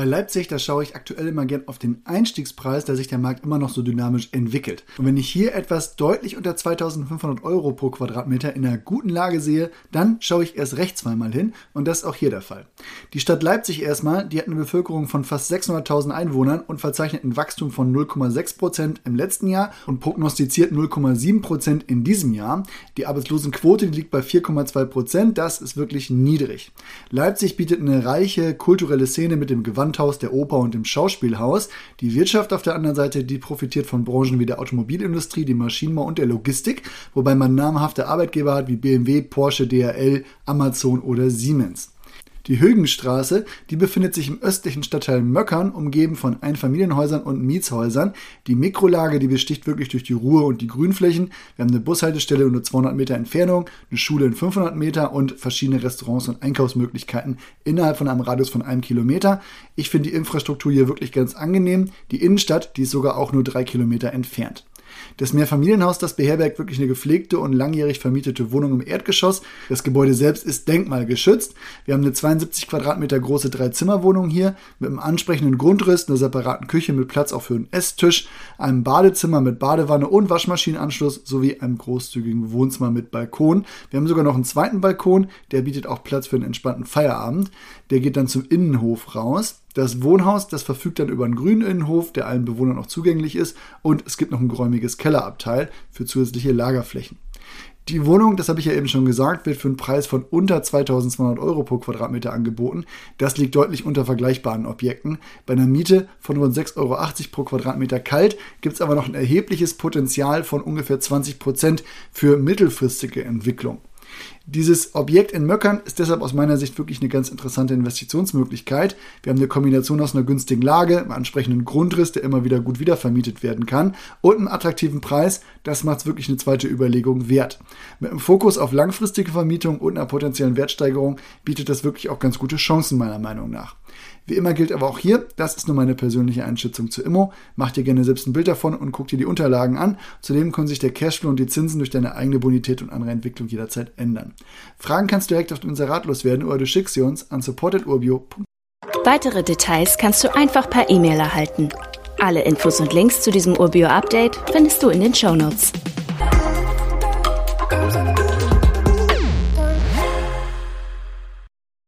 Bei Leipzig, da schaue ich aktuell immer gern auf den Einstiegspreis, da sich der Markt immer noch so dynamisch entwickelt. Und wenn ich hier etwas deutlich unter 2500 Euro pro Quadratmeter in einer guten Lage sehe, dann schaue ich erst recht zweimal hin und das ist auch hier der Fall. Die Stadt Leipzig erstmal, die hat eine Bevölkerung von fast 600.000 Einwohnern und verzeichnet ein Wachstum von 0,6 Prozent im letzten Jahr und prognostiziert 0,7 Prozent in diesem Jahr. Die Arbeitslosenquote die liegt bei 4,2%, Prozent. das ist wirklich niedrig. Leipzig bietet eine reiche kulturelle Szene mit dem Gewand Gewandhaus, der Oper und dem Schauspielhaus. Die Wirtschaft auf der anderen Seite, die profitiert von Branchen wie der Automobilindustrie, dem Maschinenbau und der Logistik, wobei man namhafte Arbeitgeber hat wie BMW, Porsche, DHL, Amazon oder Siemens. Die Högenstraße, die befindet sich im östlichen Stadtteil Möckern, umgeben von Einfamilienhäusern und Mietshäusern. Die Mikrolage, die besticht wirklich durch die Ruhe und die Grünflächen. Wir haben eine Bushaltestelle in nur 200 Meter Entfernung, eine Schule in 500 Meter und verschiedene Restaurants und Einkaufsmöglichkeiten innerhalb von einem Radius von einem Kilometer. Ich finde die Infrastruktur hier wirklich ganz angenehm. Die Innenstadt, die ist sogar auch nur drei Kilometer entfernt. Das Mehrfamilienhaus, das beherbergt wirklich eine gepflegte und langjährig vermietete Wohnung im Erdgeschoss. Das Gebäude selbst ist denkmalgeschützt. Wir haben eine 72 Quadratmeter große Dreizimmerwohnung hier mit einem ansprechenden Grundriss, einer separaten Küche mit Platz auch für einen Esstisch, einem Badezimmer mit Badewanne und Waschmaschinenanschluss sowie einem großzügigen Wohnzimmer mit Balkon. Wir haben sogar noch einen zweiten Balkon, der bietet auch Platz für einen entspannten Feierabend. Der geht dann zum Innenhof raus. Das Wohnhaus, das verfügt dann über einen grünen Innenhof, der allen Bewohnern auch zugänglich ist und es gibt noch ein geräumiges Kellerabteil für zusätzliche Lagerflächen. Die Wohnung, das habe ich ja eben schon gesagt, wird für einen Preis von unter 2200 Euro pro Quadratmeter angeboten. Das liegt deutlich unter vergleichbaren Objekten. Bei einer Miete von rund 6,80 Euro pro Quadratmeter kalt gibt es aber noch ein erhebliches Potenzial von ungefähr 20 Prozent für mittelfristige Entwicklung. Dieses Objekt in Möckern ist deshalb aus meiner Sicht wirklich eine ganz interessante Investitionsmöglichkeit. Wir haben eine Kombination aus einer günstigen Lage, einem ansprechenden Grundriss, der immer wieder gut wiedervermietet werden kann und einem attraktiven Preis. Das macht es wirklich eine zweite Überlegung wert. Mit einem Fokus auf langfristige Vermietung und einer potenziellen Wertsteigerung bietet das wirklich auch ganz gute Chancen meiner Meinung nach. Wie immer gilt aber auch hier, das ist nur meine persönliche Einschätzung zu Immo. Mach dir gerne selbst ein Bild davon und guck dir die Unterlagen an. Zudem können sich der Cashflow und die Zinsen durch deine eigene Bonität und andere Entwicklung jederzeit ändern. Fragen kannst du direkt auf dem Inserat loswerden oder du schickst sie uns an supportedurbio.de. Weitere Details kannst du einfach per E-Mail erhalten. Alle Infos und Links zu diesem Urbio-Update findest du in den Show Notes.